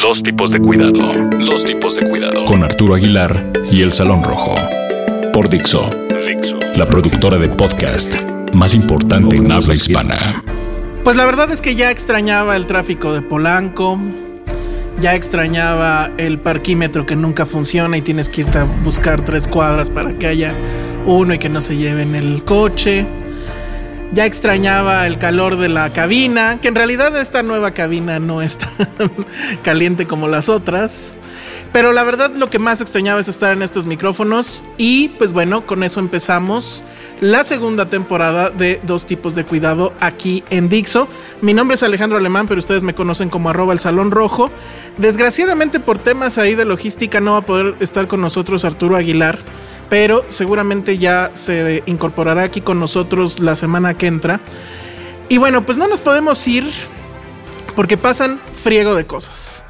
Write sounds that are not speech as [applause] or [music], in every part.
Dos tipos de cuidado. Dos tipos de cuidado. Con Arturo Aguilar y El Salón Rojo. Por Dixo. La productora de podcast más importante en habla hispana. Pues la verdad es que ya extrañaba el tráfico de Polanco. Ya extrañaba el parquímetro que nunca funciona y tienes que irte a buscar tres cuadras para que haya uno y que no se lleven el coche. Ya extrañaba el calor de la cabina, que en realidad esta nueva cabina no es tan [laughs] caliente como las otras. Pero la verdad lo que más extrañaba es estar en estos micrófonos y pues bueno, con eso empezamos la segunda temporada de Dos tipos de cuidado aquí en Dixo. Mi nombre es Alejandro Alemán, pero ustedes me conocen como arroba el Salón Rojo. Desgraciadamente por temas ahí de logística no va a poder estar con nosotros Arturo Aguilar pero seguramente ya se incorporará aquí con nosotros la semana que entra. Y bueno, pues no nos podemos ir porque pasan friego de cosas.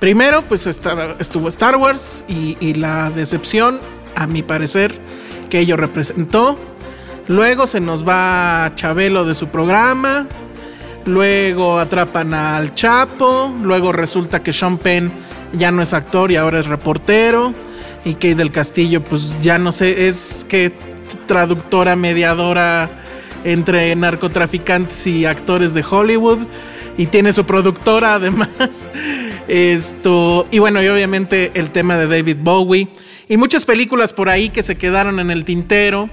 Primero, pues estuvo Star Wars y, y la decepción, a mi parecer, que ello representó. Luego se nos va Chabelo de su programa. Luego atrapan al Chapo. Luego resulta que Sean Penn ya no es actor y ahora es reportero y Kate del Castillo, pues ya no sé, es que traductora, mediadora entre narcotraficantes y actores de Hollywood. Y tiene su productora [laughs] además. Esto. Y bueno, y obviamente el tema de David Bowie. Y muchas películas por ahí que se quedaron en el tintero.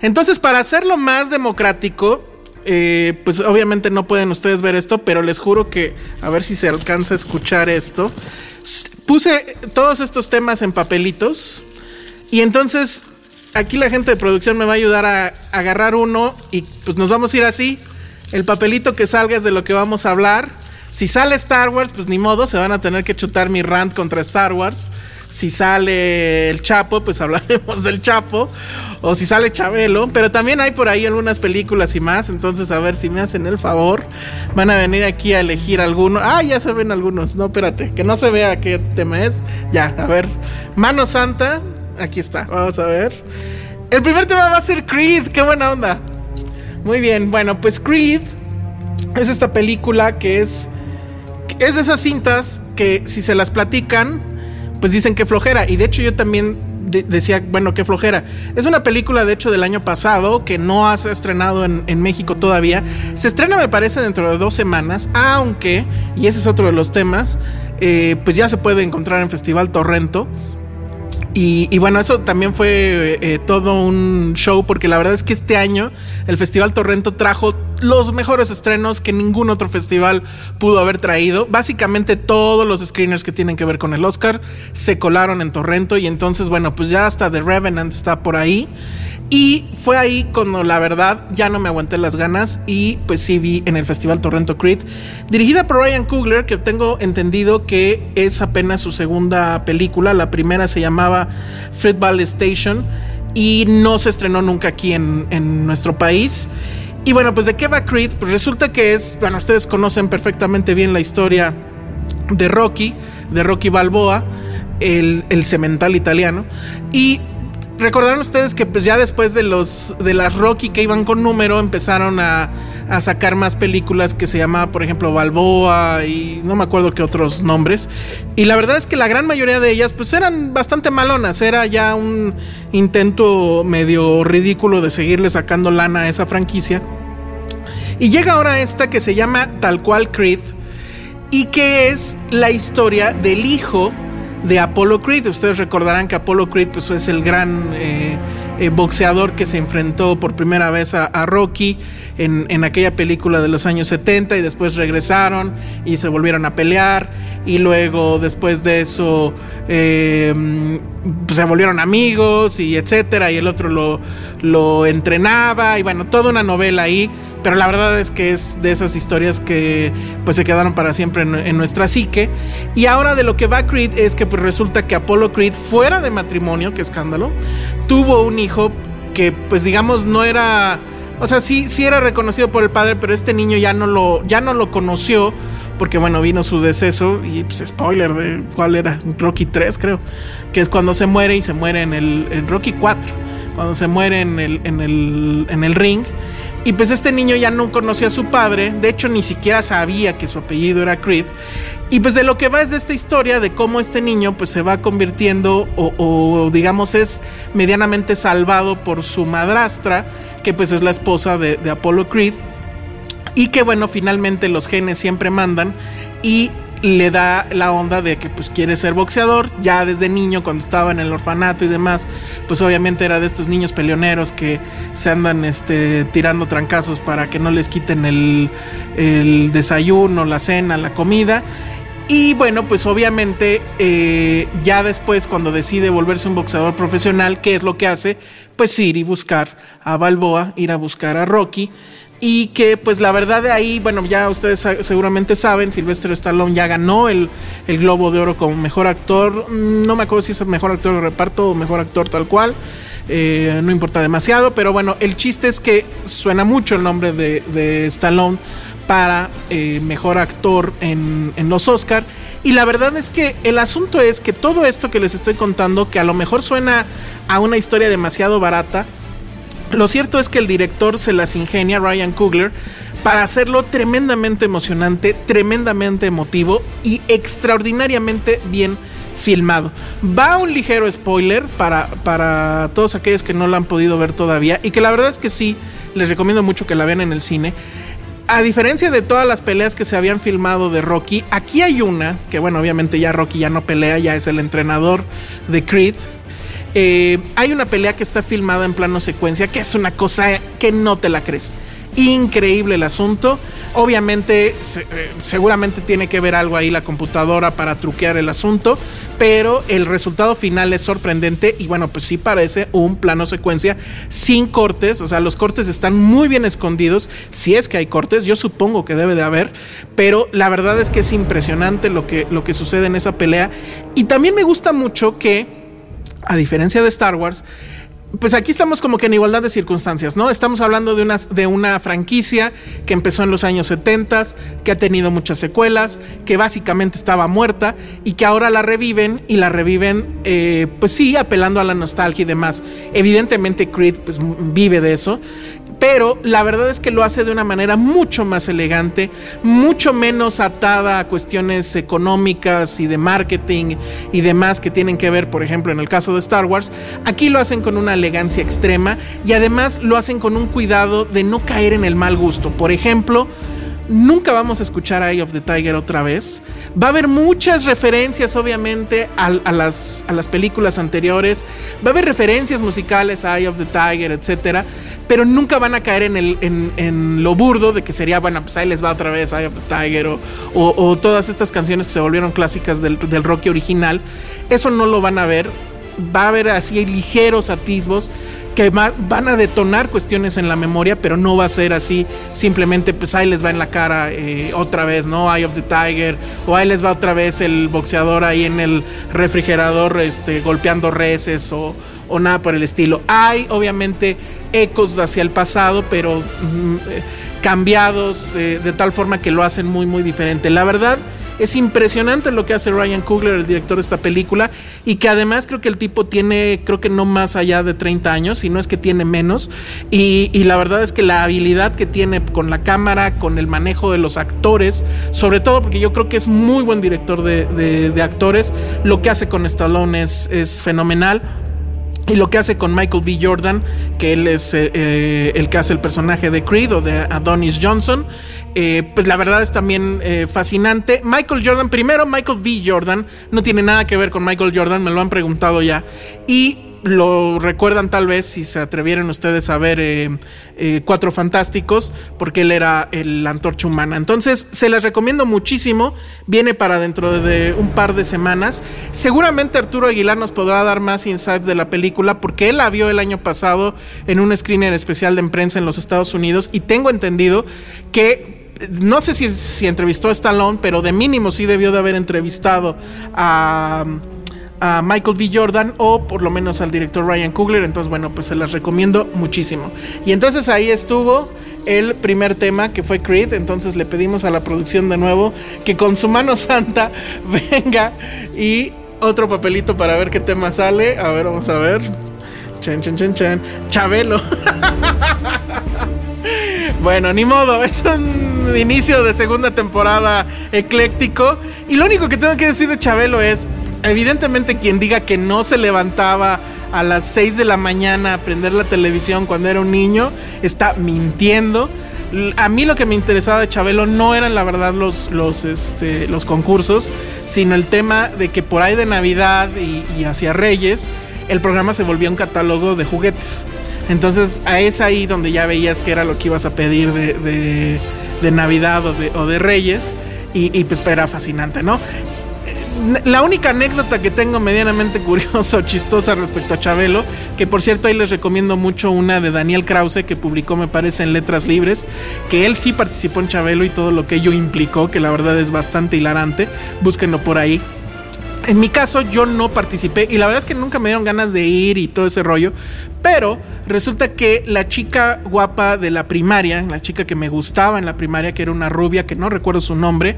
Entonces, para hacerlo más democrático, eh, pues obviamente no pueden ustedes ver esto, pero les juro que a ver si se alcanza a escuchar esto puse todos estos temas en papelitos y entonces aquí la gente de producción me va a ayudar a, agarrar uno y pues nos vamos a ir así. El papelito que salga es de lo que vamos a hablar. Si sale Star Wars, pues ni modo, se van a tener que chutar mi rant contra Star Wars. Si sale el Chapo, pues hablaremos del Chapo. O si sale Chabelo. Pero también hay por ahí algunas películas y más. Entonces, a ver si me hacen el favor. Van a venir aquí a elegir alguno. Ah, ya se ven algunos. No, espérate. Que no se vea qué tema es. Ya, a ver. Mano Santa. Aquí está. Vamos a ver. El primer tema va a ser Creed. Qué buena onda. Muy bien. Bueno, pues Creed es esta película que es. Es de esas cintas que si se las platican pues dicen que flojera. Y de hecho yo también decía, bueno, qué flojera. Es una película, de hecho, del año pasado que no ha estrenado en, en, México todavía. Se estrena, me parece, dentro de dos semanas, aunque, y ese es otro de los temas, eh, pues ya se puede encontrar en Festival Torrento. Y, bueno, eso también fue eh, todo un show porque la verdad es que este año el Festival Torrento trajo los mejores estrenos que ningún otro festival pudo haber traído. Básicamente todos los screeners que tienen que ver con el Oscar se colaron en Torrento y entonces bueno, pues ya hasta The Revenant está por ahí. Y fue ahí cuando la verdad ya no me aguanté las ganas y pues sí vi en el Festival Torrento Creed, dirigida por Ryan Coogler, que tengo entendido que es apenas su segunda película, la primera se llamaba Fruitball Station y no se estrenó nunca aquí en, en nuestro país. Y bueno, pues de qué va Creed? Pues resulta que es, bueno, ustedes conocen perfectamente bien la historia de Rocky, de Rocky Balboa, el, el cemental italiano. Y recordaron ustedes que pues ya después de los de las Rocky que iban con número empezaron a, a, sacar más películas que se llamaba por ejemplo Balboa y no me acuerdo qué otros nombres. Y la verdad es que la gran mayoría de ellas pues eran bastante malonas. Era ya un intento medio ridículo de seguirle sacando lana a esa franquicia. Y llega ahora esta que se llama tal cual Creed y que es la historia del hijo de Apollo Creed. Ustedes recordarán que Apollo Creed pues, es el gran eh, eh, boxeador que se enfrentó por primera vez a, Rocky en, aquella película de los años 70 y después regresaron y se volvieron a pelear y luego después de eso eh, se volvieron amigos y etcétera y el otro lo, lo entrenaba y bueno, toda una novela ahí pero la verdad es que es de esas historias que pues se quedaron para siempre en, nuestra psique. Y ahora de lo que va Creed es que pues resulta que Apollo Creed fuera de matrimonio, qué escándalo, tuvo un hijo que pues digamos no era, o sea, sí, sí era reconocido por el padre, pero este niño ya no lo, ya no lo conoció porque bueno, vino su deceso y pues spoiler de cuál era, Rocky 3 creo, que es cuando se muere y se muere en el en Rocky 4, cuando se muere en el, en el, en el ring y pues este niño ya no conocía a su padre, de hecho ni siquiera sabía que su apellido era Creed. Y pues de lo que va es de esta historia de cómo este niño pues se va convirtiendo o, digamos es medianamente salvado por su madrastra, que pues es la esposa de, de Apollo Creed. Y que bueno, finalmente los genes siempre mandan y le da la onda de que pues quiere ser boxeador. Ya desde niño, cuando estaba en el orfanato y demás, pues obviamente era de estos niños peleoneros que se andan este, tirando trancazos para que no les quiten el, el desayuno, la cena, la comida. Y bueno, pues obviamente eh, ya después cuando decide volverse un boxeador profesional, ¿qué es lo que hace? Pues ir y buscar a Balboa, ir a buscar a Rocky y que pues la verdad de ahí, bueno, ya ustedes seguramente saben, Sylvester Stallone ya ganó el, Globo de Oro como mejor actor, mm, no me acuerdo si es el mejor actor de reparto o mejor actor tal cual, eh, no importa demasiado, pero bueno, el chiste es que suena mucho el nombre de, Stallone para eh, mejor actor en, en los Oscar. Y la verdad es que el asunto es que todo esto que les estoy contando, que a lo mejor suena a una historia demasiado barata, lo cierto es que el director se las ingenia, Ryan Coogler, para hacerlo tremendamente emocionante, tremendamente emotivo y extraordinariamente bien filmado. Va un ligero spoiler para, para todos aquellos que no lo han podido ver todavía y que la verdad es que sí, les recomiendo mucho que la vean en el cine. A diferencia de todas las peleas que se habían filmado de Rocky, aquí hay una, que bueno, obviamente ya Rocky ya no pelea, ya es el entrenador de Creed, eh, hay una pelea que está filmada en plano secuencia, que es una cosa que no te la crees. Increíble el asunto. Obviamente, eh, seguramente tiene que ver algo ahí la computadora para truquear el asunto, pero el resultado final es sorprendente y bueno, pues sí parece un plano secuencia sin cortes, o sea, los cortes están muy bien escondidos, si es que hay cortes, yo supongo que debe de haber, pero la verdad es que es impresionante lo que, lo que sucede en esa pelea y también me gusta mucho que a diferencia de Star Wars, pues aquí estamos como que en igualdad de circunstancias, ¿no? Estamos hablando de una, de una franquicia que empezó en los años 70, que ha tenido muchas secuelas, que básicamente estaba muerta y que ahora la reviven y la reviven, eh, pues sí, apelando a la nostalgia y demás. Evidentemente Creed pues, vive de eso pero la verdad es que lo hace de una manera mucho más elegante, mucho menos atada a cuestiones económicas y de marketing y demás que tienen que ver, por ejemplo, en el caso de Star Wars. Aquí lo hacen con una elegancia extrema y además lo hacen con un cuidado de no caer en el mal gusto. Por ejemplo, Nunca vamos a escuchar Eye of the Tiger otra vez. Va a haber muchas referencias, obviamente, a, las, a las, películas anteriores. Va a haber referencias musicales a Eye of the Tiger, etcétera. Pero nunca van a caer en, el, en, lo burdo de que sería, bueno, pues ahí les va otra vez Eye of the Tiger o, o, todas estas canciones que se volvieron clásicas del, del rock original. Eso no lo van a ver. Va a haber así ligeros atisbos que van a detonar cuestiones en la memoria, pero no va a ser así, simplemente pues ahí les va en la cara eh, otra vez, ¿no? Eye of the Tiger, o ahí les va otra vez el boxeador ahí en el refrigerador este, golpeando reses o, nada por el estilo. Hay obviamente ecos hacia el pasado, pero mm, eh, cambiados eh, de tal forma que lo hacen muy muy diferente. La verdad es impresionante lo que hace Ryan Coogler, el director de esta película, y que además creo que el tipo tiene, creo que no más allá de 30 años, si no es que tiene menos. Y, la verdad es que la habilidad que tiene con la cámara, con el manejo de los actores, sobre todo porque yo creo que es muy buen director de, actores, lo que hace con Stallone es, es fenomenal. Y lo que hace con Michael B. Jordan, que él es eh, eh, el que hace el personaje de Creed o de Adonis Johnson, eh, pues la verdad es también eh, fascinante. Michael Jordan, primero Michael V. Jordan, no tiene nada que ver con Michael Jordan, me lo han preguntado ya. Y lo recuerdan tal vez si se atrevieron ustedes a ver eh, Cuatro Fantásticos, porque él era el antorcha humana. Entonces, se les recomiendo muchísimo. Viene para dentro de un par de semanas. Seguramente Arturo Aguilar nos podrá dar más insights de la película, porque él la vio el año pasado en un screener especial de prensa en los Estados Unidos. Y tengo entendido que no sé si, entrevistó a Stallone, pero de mínimo sí debió de haber entrevistado a, Michael B. Jordan o por lo menos al director Ryan Coogler. Entonces, bueno, pues se las recomiendo muchísimo. Y entonces ahí estuvo el primer tema que fue Creed. Entonces le pedimos a la producción de nuevo que con su mano [laughs] santa venga y otro papelito para ver qué tema sale. A ver, vamos a ver. Chen, chen, chen, chen. Chabelo. [laughs] Bueno, ni modo, es un inicio de segunda temporada ecléctico. Y lo único que tengo que decir de Chabelo es, evidentemente quien diga que no se levantaba a las 6 de la mañana a prender la televisión cuando era un niño, está mintiendo. A mí lo que me interesaba de Chabelo no eran la verdad los, los, este, los concursos, sino el tema de que por ahí de Navidad y, y hacia Reyes, el programa se volvió un catálogo de juguetes. Entonces, a es ahí donde ya veías que era lo que ibas a pedir de, de, Navidad o de, o de Reyes. Y, y, pues era fascinante, ¿no? La única anécdota que tengo medianamente [laughs] curiosa o chistosa respecto a Chabelo, que por cierto ahí les recomiendo mucho una de Daniel Krause que publicó me parece en Letras Libres, que él sí participó en Chabelo y todo lo que ello implicó, que la verdad es bastante hilarante, búsquenlo por ahí. En mi caso yo no participé y la verdad es que nunca me dieron ganas de ir y todo ese rollo, pero resulta que la chica guapa de la primaria, la chica que me gustaba en la primaria, que era una rubia, que no recuerdo su nombre,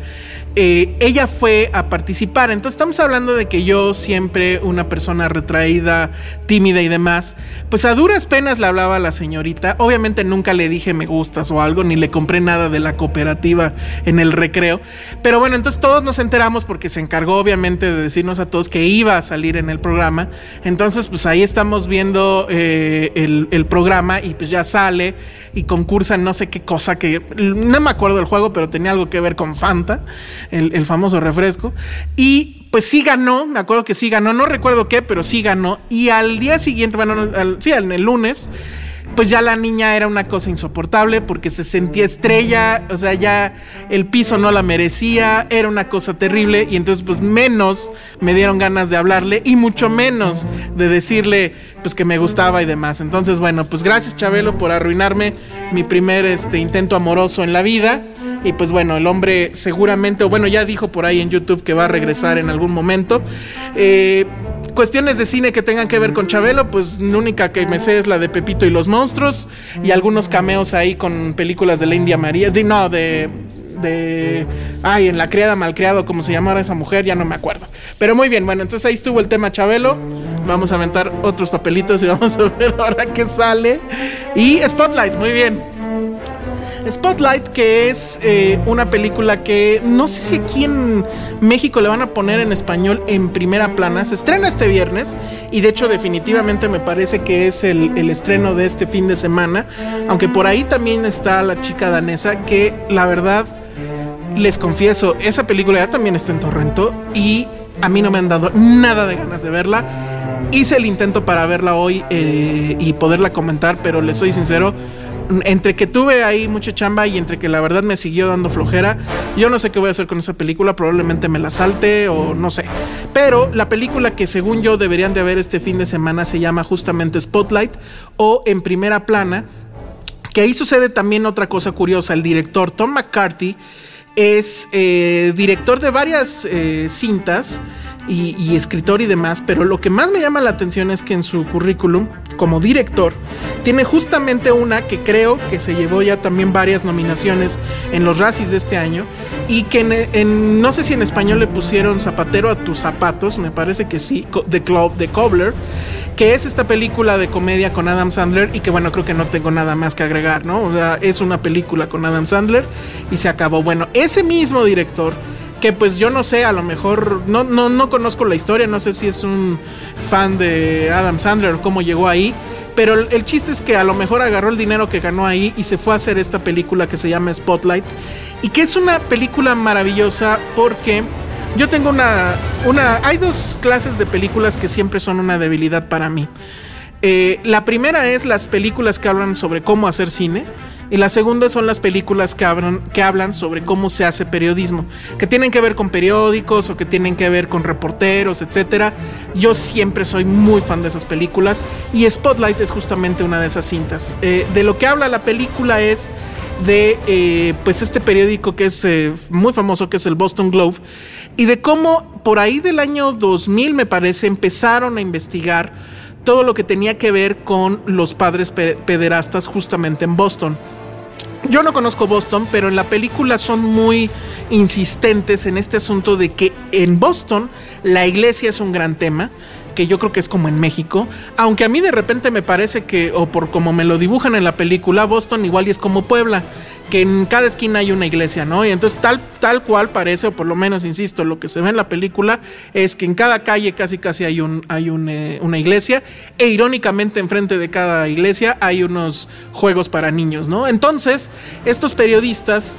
eh, ella fue a participar. Entonces estamos hablando de que yo siempre, una persona retraída, tímida y demás, pues a duras penas le hablaba a la señorita. Obviamente nunca le dije me gustas o algo, ni le compré nada de la cooperativa en el recreo. Pero bueno, entonces todos nos enteramos porque se encargó obviamente de decirnos a todos que iba a salir en el programa. Entonces pues ahí estamos viendo... Eh, el, programa y pues ya sale y concursa no sé qué cosa que no me acuerdo del juego, pero tenía algo que ver con Fanta, el, famoso refresco. Y pues sí ganó, me acuerdo que sí ganó, no recuerdo qué, pero sí ganó. Y al día siguiente, bueno, sí, en el lunes pues ya la niña era una cosa insoportable porque se sentía estrella, o sea, ya el piso no la merecía, era una cosa terrible y entonces pues menos me dieron ganas de hablarle y mucho menos de decirle pues que me gustaba y demás. Entonces, bueno, pues gracias Chabelo por arruinarme mi primer este intento amoroso en la vida. Y pues bueno, el hombre seguramente, o bueno, ya dijo por ahí en YouTube que va a regresar en algún momento. Eh, cuestiones de cine que tengan que ver con Chabelo, pues la única que me sé es la de Pepito y los monstruos y algunos cameos ahí con películas de la India María, de, no, de de ay, en la criada malcriado, como se llamara esa mujer, ya no me acuerdo. Pero muy bien, bueno, entonces ahí estuvo el tema Chabelo. Vamos a aventar otros papelitos y vamos a ver ahora qué sale. Y Spotlight, muy bien. Spotlight, que es eh, una película que no sé si aquí en México le van a poner en español en primera plana. Se estrena este viernes y de hecho definitivamente me parece que es el, estreno de este fin de semana. Aunque por ahí también está la chica danesa que la verdad les confieso, esa película ya también está en Torrento y a mí no me han dado nada de ganas de verla. Hice el intento para verla hoy eh, y poderla comentar, pero les soy sincero, entre que tuve ahí mucha chamba y entre que la verdad me siguió dando flojera, yo no sé qué voy a hacer con esa película, probablemente me la salte o no sé. Pero la película que según yo deberían de ver este fin de semana se llama justamente Spotlight o En primera plana, que ahí sucede también otra cosa curiosa, el director Tom McCarthy es eh, director de varias eh, cintas y, escritor y demás, pero lo que más me llama la atención es que en su currículum como director tiene justamente una que creo que se llevó ya también varias nominaciones en los Razzies de este año y que en, no sé si en español le pusieron zapatero a tus zapatos, me parece que sí, The Club de Cobbler que es esta película de comedia con Adam Sandler y que bueno, creo que no tengo nada más que agregar, ¿no? O sea, es una película con Adam Sandler y se acabó. Bueno, ese mismo director que pues yo no sé, a lo mejor no, no, no conozco la historia, no sé si es un fan de Adam Sandler o cómo llegó ahí. Pero el, chiste es que a lo mejor agarró el dinero que ganó ahí y se fue a hacer esta película que se llama Spotlight. y que es una película maravillosa porque yo tengo una, una, hay dos clases de películas que siempre son una debilidad para mí. Eh, la primera es las películas que hablan sobre cómo hacer cine. Y la segunda son las películas que hablan, que hablan sobre cómo se hace periodismo, que tienen que ver con periódicos o que tienen que ver con reporteros, etc. Yo siempre soy muy fan de esas películas y Spotlight es justamente una de esas cintas. Eh, de lo que habla la película es de eh, pues este periódico que es muy famoso, que es el Boston Globe, y de cómo por ahí del año 2000 me parece empezaron a investigar todo lo que tenía que ver con los padres pederastas justamente en Boston. Yo no conozco Boston, pero en la película son muy insistentes en este asunto de que en Boston la iglesia es un gran tema, que yo creo que es como en México, aunque a mí de repente me parece que, o por como me lo dibujan en la película, Boston igual y es como Puebla que en cada esquina hay una iglesia, ¿no? Y entonces tal, tal cual parece, o por lo menos, insisto, lo que se ve en la película es que en cada calle casi casi hay, un, hay eh, una iglesia e irónicamente enfrente de cada iglesia hay unos juegos para niños, ¿no? Entonces, estos periodistas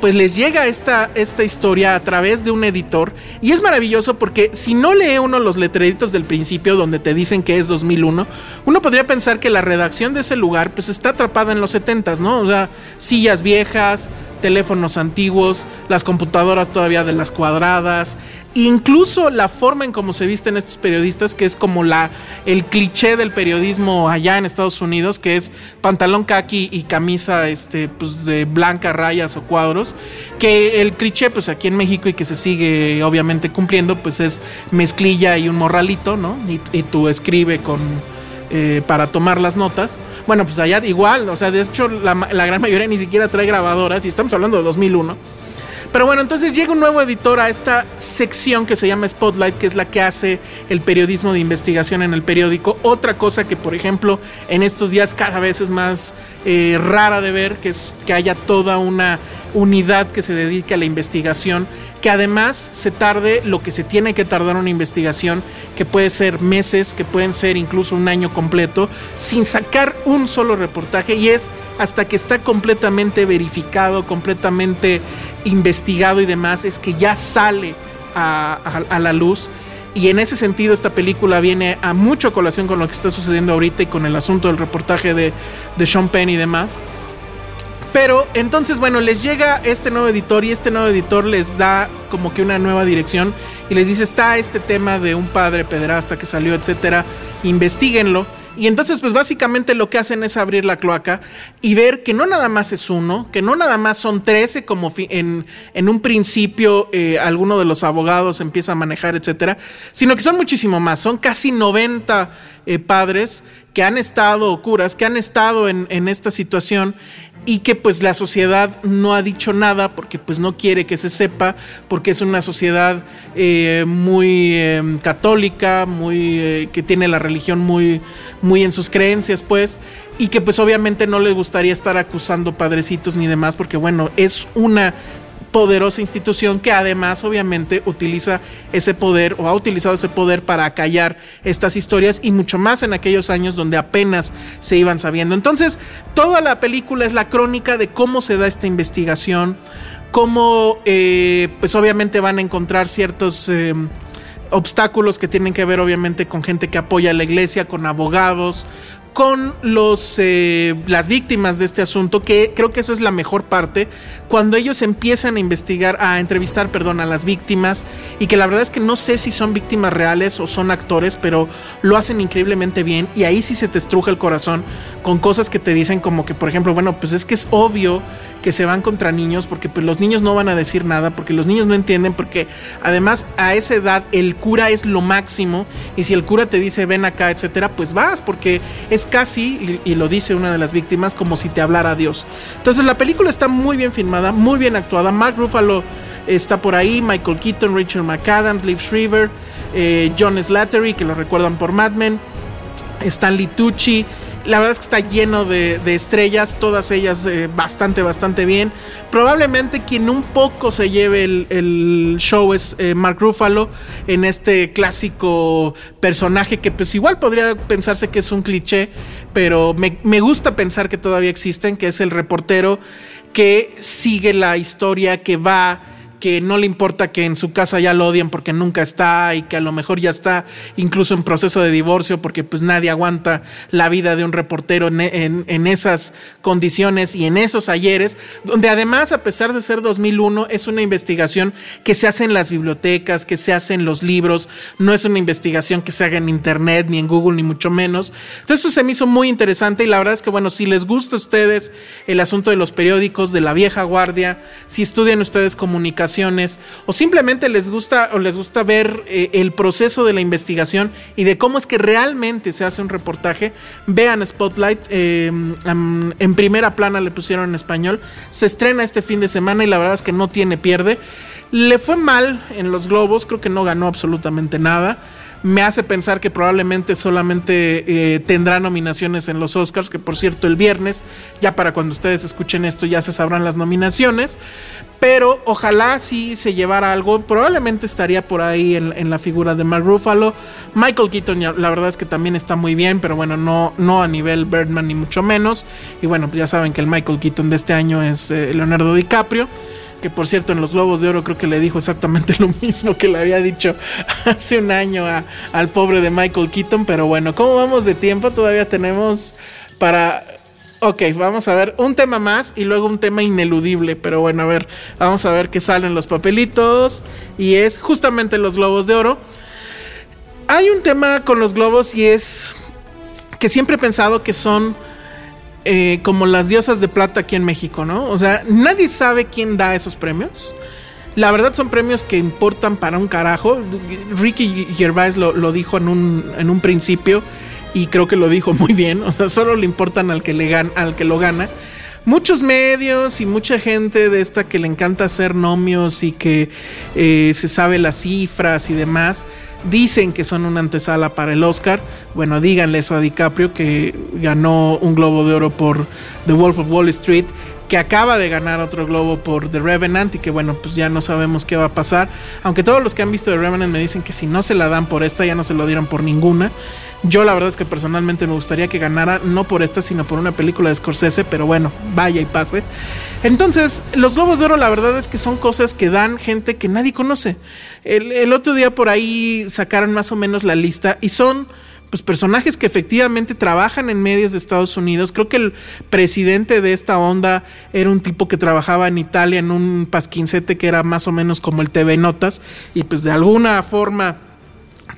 pues les llega esta, esta historia a través de un editor y es maravilloso porque si no lee uno los letreritos del principio donde te dicen que es 2001, uno podría pensar que la redacción de ese lugar pues está atrapada en los 70s, ¿no? O sea, sillas viejas, teléfonos antiguos, las computadoras todavía de las cuadradas, incluso la forma en cómo se visten estos periodistas, que es como la el cliché del periodismo allá en Estados Unidos, que es pantalón khaki y camisa este pues de blanca rayas o cuadros, que el cliché pues aquí en México y que se sigue obviamente cumpliendo, pues es mezclilla y un morralito, ¿no? Y, y tú escribe con eh, para tomar las notas. Bueno, pues allá igual, o sea, de hecho la, la gran mayoría ni siquiera trae grabadoras y estamos hablando de 2001. Pero bueno, entonces llega un nuevo editor a esta sección que se llama Spotlight, que es la que hace el periodismo de investigación en el periódico. Otra cosa que, por ejemplo, en estos días cada vez es más eh, rara de ver, que es que haya toda una unidad que se dedique a la investigación, que además se tarde lo que se tiene que tardar una investigación, que puede ser meses, que pueden ser incluso un año completo, sin sacar un solo reportaje, y es hasta que está completamente verificado, completamente investigado y demás, es que ya sale a, la luz. Y en ese sentido esta película viene a mucho colación con lo que está sucediendo ahorita y con el asunto del reportaje de, de Sean Penn y demás. Pero entonces, bueno, les llega este nuevo editor y este nuevo editor les da como que una nueva dirección y les dice, está este tema de un padre pederasta que salió, etcétera, investiguenlo. Y entonces, pues básicamente lo que hacen es abrir la cloaca y ver que no nada más es uno, que no nada más son 13 como en, en un principio eh, alguno de los abogados empieza a manejar, etcétera, sino que son muchísimo más, son casi 90 eh, padres que han estado, curas, que han estado en, en esta situación y que pues la sociedad no ha dicho nada porque pues no quiere que se sepa, porque es una sociedad eh, muy em, católica, muy eh, que tiene la religión muy, muy en sus creencias pues, y que pues obviamente no le gustaría estar acusando padrecitos ni demás, porque bueno, es una poderosa institución que además obviamente utiliza ese poder o ha utilizado ese poder para acallar estas historias y mucho más en aquellos años donde apenas se iban sabiendo. Entonces, toda la película es la crónica de cómo se da esta investigación, cómo eh, pues obviamente van a encontrar ciertos... Eh, obstáculos que tienen que ver obviamente con gente que apoya a la iglesia, con abogados, con los, eh, las víctimas de este asunto, que creo que esa es la mejor parte, cuando ellos empiezan a investigar, a entrevistar, perdón, a las víctimas, y que la verdad es que no sé si son víctimas reales o son actores, pero lo hacen increíblemente bien, y ahí sí se te estruja el corazón con cosas que te dicen como que, por ejemplo, bueno, pues es que es obvio que se van contra niños, porque pues los niños no van a decir nada, porque los niños no entienden, porque además a esa edad el cura es lo máximo, y si el cura te dice ven acá, etcétera, pues vas, porque es casi, y, lo dice una de las víctimas, como si te hablara Dios. Entonces la película está muy bien filmada, muy bien actuada, Mark Ruffalo está por ahí, Michael Keaton, Richard McAdams, Liv Shriver, eh, John Slattery, que lo recuerdan por Mad Men, Stanley Tucci, la verdad es que está lleno de, estrellas, todas ellas eh, bastante, bastante bien. Probablemente quien un poco se lleve el, show es eh, Mark Ruffalo en este clásico personaje que pues igual podría pensarse que es un cliché, pero me, me gusta pensar que todavía existen, que es el reportero que sigue la historia, que va que no le importa que en su casa ya lo odien porque nunca está y que a lo mejor ya está incluso en proceso de divorcio porque pues nadie aguanta la vida de un reportero en, esas condiciones y en esos ayeres, donde además a pesar de ser 2001 es una investigación que se hace en las bibliotecas, que se hace en los libros, no es una investigación que se haga en internet ni en Google ni mucho menos. Entonces eso se me hizo muy interesante y la verdad es que bueno, si les gusta a ustedes el asunto de los periódicos, de la vieja guardia, si estudian ustedes comunicación, o simplemente les gusta o les gusta ver eh, el proceso de la investigación y de cómo es que realmente se hace un reportaje, vean Spotlight. Eh, en primera plana le pusieron en español. Se estrena este fin de semana y la verdad es que no tiene pierde. Le fue mal en los globos, creo que no ganó absolutamente nada me hace pensar que probablemente solamente eh, tendrá nominaciones en los Oscars, que por cierto el viernes, ya para cuando ustedes escuchen esto ya se sabrán las nominaciones, pero ojalá sí se llevara algo, probablemente estaría por ahí en, la figura de Mark Ruffalo, Michael Keaton la verdad es que también está muy bien, pero bueno, no, no a nivel Birdman ni mucho menos, y bueno, pues ya saben que el Michael Keaton de este año es eh, Leonardo DiCaprio que por cierto en los Globos de Oro creo que le dijo exactamente [laughs] lo mismo que le había dicho hace un año al pobre de Michael Keaton, pero bueno, ¿cómo vamos de tiempo? Todavía tenemos para... Ok, vamos a ver un tema más y luego un tema ineludible, pero bueno, a ver, vamos a ver qué salen los papelitos y es justamente los Globos de Oro. Hay un tema con los globos y es que siempre he pensado que son eh, como las diosas de plata aquí en México, ¿no? O sea, nadie sabe quién da esos premios. La verdad son premios que importan para un carajo. Ricky Gervais lo, dijo en un, en un principio y creo que lo dijo muy bien. O sea, solo le importan al que, le al que lo gana. Muchos medios y mucha gente de esta que le encanta hacer nomios y que eh, se sabe las cifras y demás dicen que son una antesala para el Oscar. Bueno, díganle eso a DiCaprio que ganó un Globo de Oro por The Wolf of Wall Street, que acaba de ganar otro globo por The Revenant y que bueno, pues ya no sabemos qué va a pasar. Aunque todos los que han visto The Revenant me dicen que si no se la dan por esta, ya no se lo dieron por ninguna. Yo la verdad es que personalmente me gustaría que ganara no por esta, sino por una película de Scorsese, pero bueno, vaya y pase. Entonces, los Globos de Oro la verdad es que son cosas que dan gente que nadie conoce. El, otro día por ahí sacaron más o menos la lista y son pues personajes que efectivamente trabajan en medios de Estados Unidos. Creo que el presidente de esta onda era un tipo que trabajaba en Italia en un pasquincete que era más o menos como el TV Notas y pues de alguna forma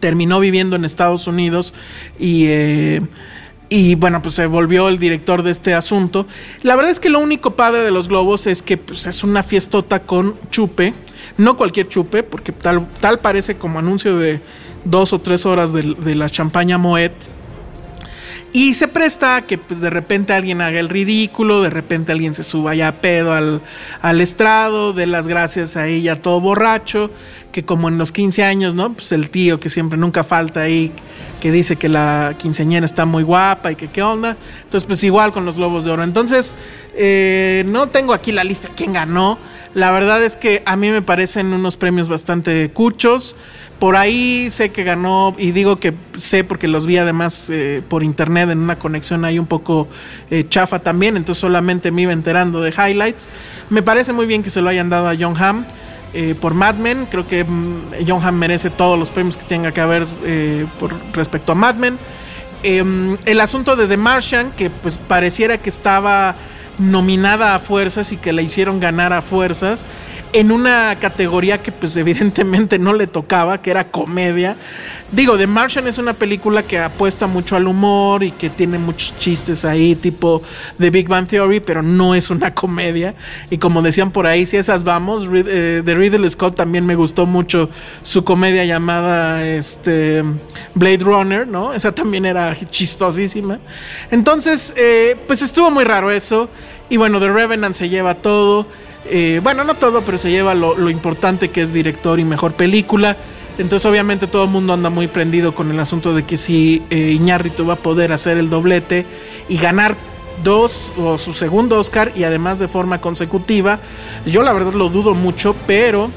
terminó viviendo en Estados Unidos y... Eh, y bueno, pues se volvió el director de este asunto. La verdad es que lo único padre de los globos es que pues, es una fiestota con chupe. No cualquier chupe, porque tal, tal parece como anuncio de dos o tres horas de, la champaña Moet y se presta a que pues de repente alguien haga el ridículo, de repente alguien se suba ya a pedo al, al estrado, de las gracias a ella todo borracho, que como en los 15 años, ¿no? Pues el tío que siempre nunca falta ahí, que dice que la quinceañera está muy guapa y que qué onda. Entonces pues igual con los Globos de Oro. Entonces eh, no tengo aquí la lista quién ganó. La verdad es que a mí me parecen unos premios bastante cuchos. Por ahí sé que ganó, y digo que sé porque los vi además eh, por internet en una conexión ahí un poco eh, chafa también, entonces solamente me iba enterando de highlights. Me parece muy bien que se lo hayan dado a John Hamm. Por Mad Men, creo que mm, John Hamm merece todos los premios que tenga que haber por respecto a Mad Men. Em, el asunto de The Martian, que pues pareciera que estaba nominada a fuerzas y que la hicieron ganar a fuerzas en una categoría que pues evidentemente no le tocaba, que era comedia. Digo, The Martian es una película que apuesta mucho al humor y que tiene muchos chistes ahí, tipo The Big Bang Theory, pero no es una [laughs] comedia. Y como decían por ahí, si esas vamos, eh, de Ridley Scott también me gustó mucho su comedia llamada este, Blade Runner, ¿no? Esa también era chistosísima. Entonces, eh, pues estuvo muy raro eso. Y bueno, The Revenant se lleva todo. Eh, bueno, no todo, pero se lleva lo, importante que es director y mejor película. Entonces, obviamente, todo el mundo anda muy prendido con el asunto de que si eh, va a poder hacer el doblete y ganar dos o su segundo Oscar y además de forma consecutiva. Yo la verdad lo dudo mucho, pero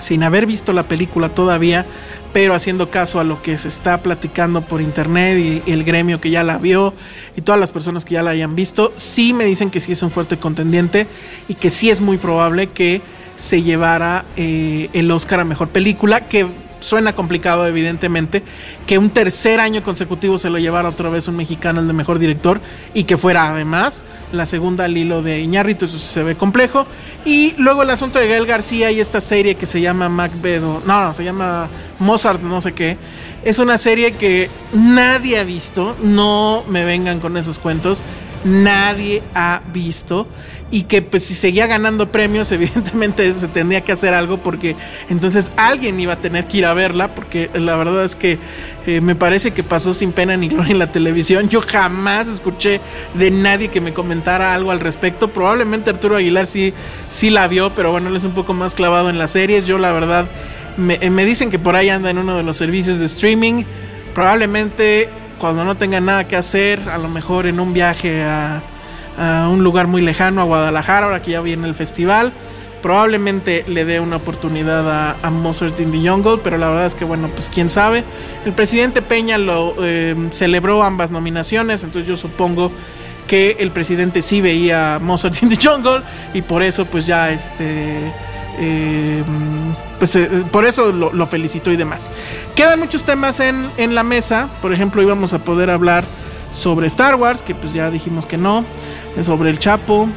sin haber visto la película todavía, pero haciendo caso a lo que se está platicando por internet y, el gremio que ya la vio y todas las personas que ya la hayan visto, sí me dicen que sí es un fuerte contendiente y que sí es muy probable que se llevara eh, el Oscar a Mejor Película, que suena complicado evidentemente, que un tercer año consecutivo se lo llevara otra vez un mexicano el de mejor director y que fuera además la segunda al hilo de Iñárritu, eso se ve complejo. Y luego el asunto de Gael García y esta serie que se llama Macbeth, no, no, se llama Mozart, no sé qué. Es una serie que nadie ha visto, no me vengan con esos cuentos, nadie ha visto y que pues si seguía ganando premios [laughs] evidentemente se tendría que hacer algo porque entonces alguien iba a tener que ir a verla porque la verdad es que eh, me parece que pasó sin pena ni gloria en la televisión. Yo jamás escuché de nadie que me comentara algo al respecto. Probablemente Arturo Aguilar sí, sí la vio pero bueno él es un poco más clavado en las series. Yo la verdad me, eh, me dicen que por ahí anda en uno de los servicios de streaming. Probablemente cuando no tenga nada que hacer a lo mejor en un viaje a a un lugar muy lejano, a Guadalajara, ahora que ya viene el festival. Probablemente le dé una oportunidad a, a, Mozart in the Jungle, pero la verdad es que, bueno, pues quién sabe. El presidente Peña lo eh, celebró ambas nominaciones, entonces yo supongo que el presidente sí veía Mozart in the Jungle y por eso, pues ya este. Eh, pues eh, por eso lo, lo, felicito y demás. Quedan muchos temas en, en la mesa. Por ejemplo, íbamos a poder hablar sobre Star Wars, que pues ya dijimos que no sobre el Chapo,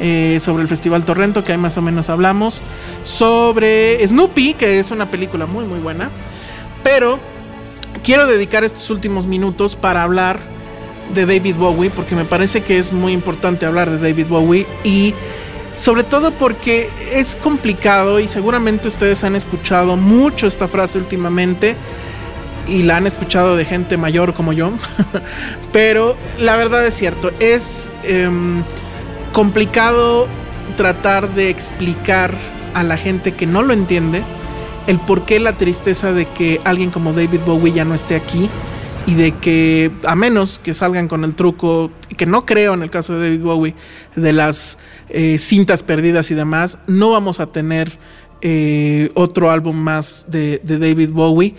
eh, sobre el Festival Torrento, que ahí más o menos hablamos, sobre Snoopy, que es una película muy muy buena, pero quiero dedicar estos últimos minutos para hablar de David Bowie, porque me parece que es muy importante hablar de David Bowie y sobre todo porque es complicado y seguramente ustedes han escuchado mucho esta frase últimamente y la han escuchado de gente mayor como yo, [laughs] pero la verdad es cierto, es em, complicado tratar de explicar a la gente que no lo entiende el por qué la tristeza de que alguien como David Bowie ya no esté aquí y de que a menos que salgan con el truco, que no creo en el caso de David Bowie, de las eh, cintas perdidas y demás, no vamos a tener eh, otro álbum más de, de David Bowie.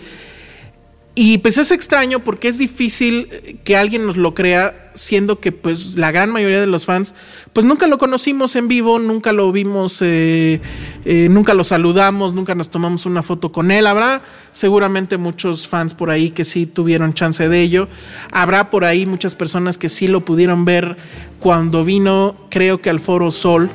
Y pues es extraño porque es difícil que alguien nos lo crea, siendo que pues la gran mayoría de los fans pues nunca lo conocimos en vivo, nunca lo vimos, eh, eh, nunca lo saludamos, nunca nos tomamos una foto con él. Habrá seguramente muchos fans por ahí que sí tuvieron chance de ello. Habrá por ahí muchas personas que sí lo pudieron ver cuando vino, creo que al Foro Sol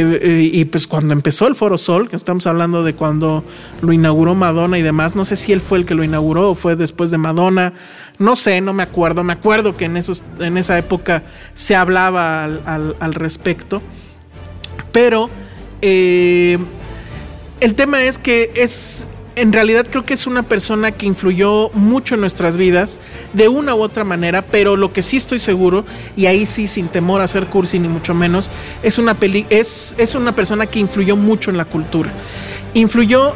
eh, y pues cuando empezó el Foro Sol, que estamos hablando de cuando lo inauguró Madonna y demás, no sé si él fue el que lo inauguró o fue después de Madonna, no sé, no me acuerdo, me acuerdo que en, esos, en esa época se hablaba al, respecto, pero eh, el tema es que es en realidad creo que es una persona que influyó mucho en nuestras vidas de una u otra manera, pero lo que sí estoy seguro, y ahí sí sin temor a ser cursi ni mucho menos, es una, peli es, es una persona que influyó mucho en la cultura. Influyó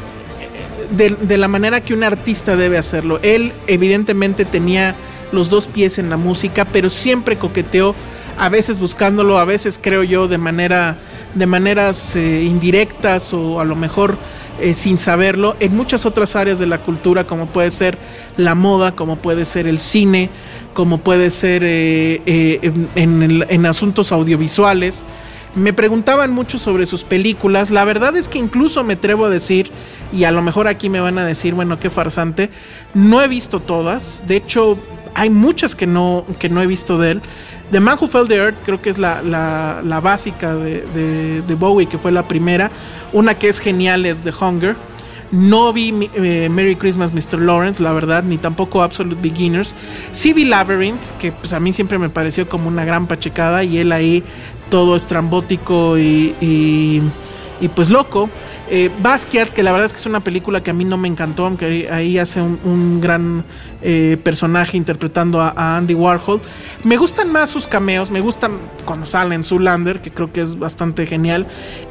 eh, de, la manera que un artista debe hacerlo. Él evidentemente tenía los dos pies en la música, pero siempre coqueteó, a veces buscándolo, a veces creo yo de manera de maneras eh, indirectas o a lo mejor eh, sin saberlo en muchas otras áreas de la cultura como puede ser la moda, como puede ser el cine, como puede ser eh, eh, en, en, asuntos audiovisuales. Me preguntaban mucho sobre sus películas. La verdad es que incluso me atrevo a decir, y a lo mejor aquí me van a decir, bueno, qué farsante, no he visto todas. De hecho, hay muchas que no, que no he visto de él. The Man Who Fell the Earth creo que es la, la, básica de, de, Bowie, que fue la primera. Una que es genial es The Hunger. No vi eh, Merry Christmas Mr. Lawrence, la verdad, ni tampoco Absolute Beginners. Sí vi Labyrinth, que pues a mí siempre me pareció como una gran pachecada y él ahí todo estrambótico y, y pues loco. Eh, Basquiat, que la verdad es que es una película que a mí no me encantó, aunque ahí hace un, gran eh, personaje interpretando a, Andy Warhol. Me gustan más sus cameos, me gustan cuando salen Zoolander, que creo que es bastante genial.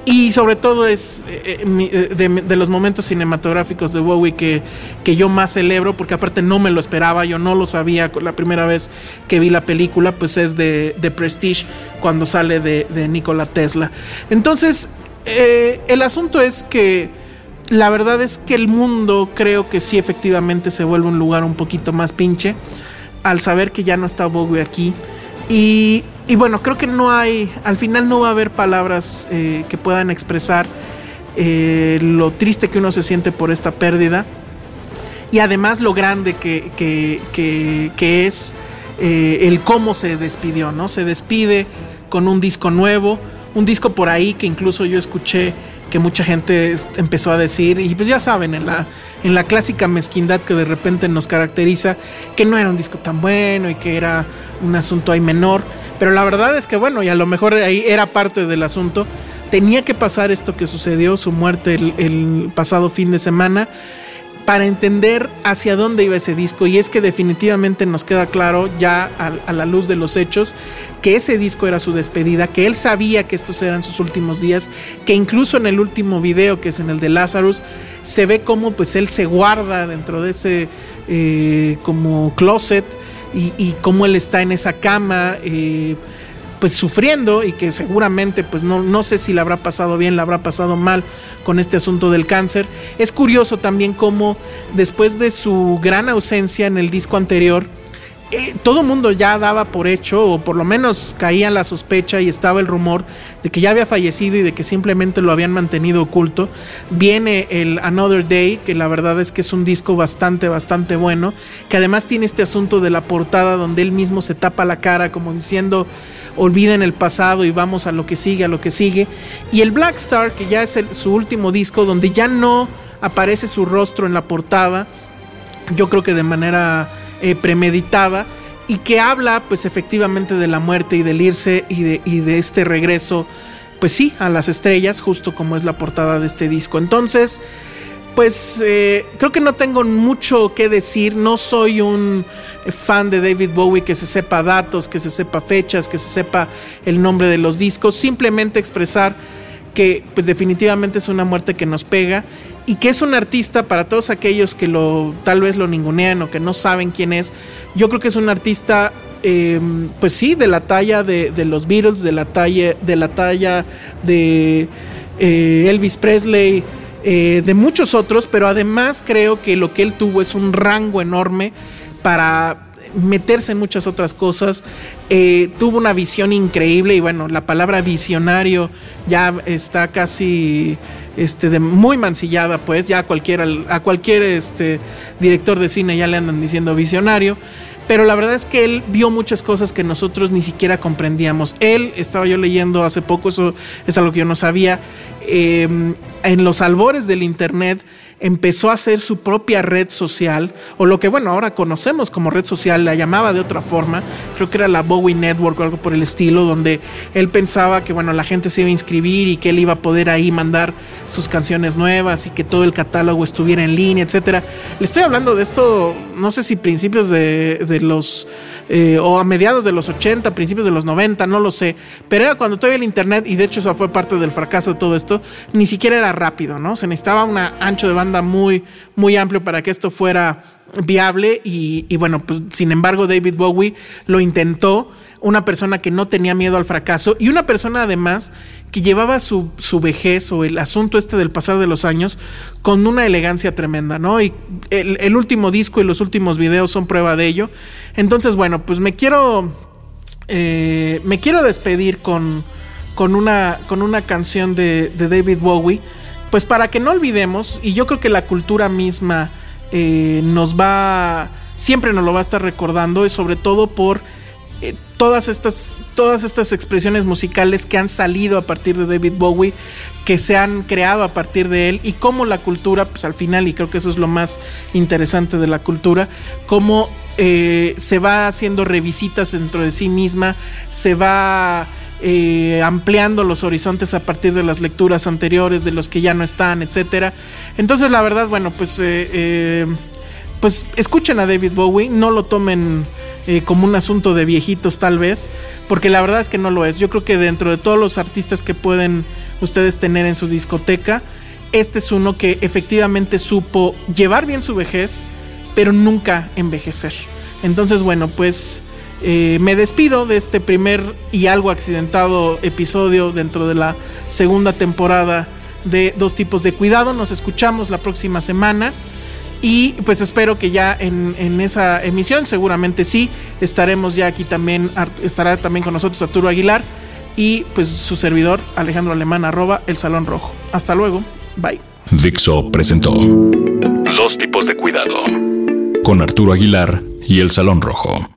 Y sobre todo es eh, eh, de, los momentos cinematográficos de Bowie que, que yo más celebro, porque aparte no me lo esperaba, yo no lo sabía la primera vez que vi la película, pues es de, Prestige, cuando sale de Nikola Tesla. Entonces, eh, el asunto es que la verdad es que el mundo creo que sí efectivamente se vuelve un lugar un poquito más pinche al saber que ya no está Bowie aquí. Y, bueno, creo que no hay, al final no va a haber palabras eh, que puedan expresar eh, lo triste que uno se siente por esta pérdida y además lo grande que, que, es eh, el cómo se despidió, ¿no? Se despide con un disco nuevo, un disco por ahí que incluso yo escuché que mucha gente empezó a decir, y pues ya saben, en la, en la clásica mezquindad que de repente nos caracteriza, que no era un disco tan bueno y que era un asunto ahí menor, pero la verdad es que bueno, y a lo mejor ahí era parte del asunto, tenía que pasar esto que sucedió, su muerte el, el pasado fin de semana, para entender hacia dónde iba ese disco y es que definitivamente nos queda claro ya a, la luz de los hechos que ese disco era su despedida, que él sabía que estos eran sus últimos días, que incluso en el último video que es en el de Lazarus se ve como pues él se guarda dentro de ese eh, como closet y, y cómo él está en esa cama. Eh, pues sufriendo y que seguramente pues no, no sé si le habrá pasado bien, le habrá pasado mal con este asunto del cáncer. Es curioso también cómo después de su gran ausencia en el disco anterior, eh, todo mundo ya daba por hecho, o por lo menos caía la sospecha y estaba el rumor de que ya había fallecido y de que simplemente lo habían mantenido oculto. Viene el Another Day, que la verdad es que es un disco bastante, bastante bueno, que además tiene este asunto de la portada donde él mismo se tapa la cara como diciendo olviden el pasado y vamos a lo que sigue, a lo que sigue. Y el Black Star, que ya es su último disco, donde ya no aparece su rostro en la portada, yo creo que de manera eh, premeditada, y que habla pues efectivamente de la muerte y del irse y de, y de este regreso, pues sí, a las estrellas, justo como es la portada de este disco. Entonces, pues eh, creo que no tengo mucho que decir. No soy un fan de David Bowie que se sepa datos, que se sepa fechas, que se sepa el nombre de los discos. Simplemente expresar que pues definitivamente es una muerte que nos pega y que es un artista para todos aquellos que lo tal vez lo ningunean o que no saben quién es. Yo creo que es un artista em, pues sí, de la talla de, los Beatles, de la talla de la talla de eh, Elvis Presley, eh, de muchos otros, pero además creo que lo que él tuvo es un rango enorme para meterse en muchas otras cosas. Eh, tuvo una visión increíble y bueno, la palabra visionario ya está casi este, de muy mancillada, pues ya a cualquier, a cualquier este, director de cine ya le andan diciendo visionario. Pero la verdad es que él vio muchas cosas que nosotros ni siquiera comprendíamos. Él, estaba yo leyendo hace poco, eso es algo que yo no sabía, Em, en los albores del Internet empezó a hacer su propia red social, o lo que bueno, ahora conocemos como red social, la llamaba de otra forma, creo que era la Bowie Network o algo por el estilo, donde él pensaba que bueno, la gente se iba a inscribir y que él iba a poder ahí mandar sus canciones nuevas y que todo el catálogo estuviera en línea, etcétera. Le estoy hablando de esto, no sé si principios de, de los eh, o a mediados de los 80, principios de los 90, no lo sé, pero era cuando todavía el internet, y de hecho eso fue parte del fracaso de todo esto, ni siquiera era rápido, ¿no? Se necesitaba un ancho de banda muy, muy amplio para que esto fuera viable y, bueno, pues sin embargo David Bowie lo intentó una persona que no tenía miedo al fracaso y una persona además que llevaba su, vejez o el asunto este del pasar de los años con una elegancia tremenda, ¿no? Y el, último disco y los últimos videos son prueba de ello. Entonces, bueno, pues me quiero, eh, me quiero despedir con, con, una, con una canción de, David Bowie, pues para que no olvidemos, y yo creo que la cultura misma eh, nos va, siempre nos lo va a estar recordando, y sobre todo por eh, todas, estas, todas estas expresiones musicales que han salido a partir de David Bowie, que se han creado a partir de él y cómo la cultura, pues al final, y creo que eso es lo más interesante de la cultura, cómo eh, se va haciendo revisitas dentro de sí misma, se va... Eh, ampliando los horizontes a partir de las lecturas anteriores, de los que ya no están, etcétera. Entonces, la verdad, bueno, pues, pues escuchen a David Bowie, no lo tomen eh, como un asunto de viejitos tal vez, porque la verdad es que no lo es. Yo creo que dentro de todos los artistas que pueden ustedes tener en su discoteca, este es uno que efectivamente supo llevar bien su vejez, pero nunca envejecer. Entonces, bueno, pues eh, me despido de este primer y algo accidentado episodio dentro de la segunda temporada de dos tipos de cuidado. Nos escuchamos la próxima semana. Y pues espero que ya en, esa emisión, seguramente sí, estaremos ya aquí también, estará también con nosotros Arturo Aguilar y pues su servidor Alejandro Alemán arroba el Salón Rojo. Hasta luego, bye. Dixo presentó Dos tipos de cuidado con Arturo Aguilar y el Salón Rojo.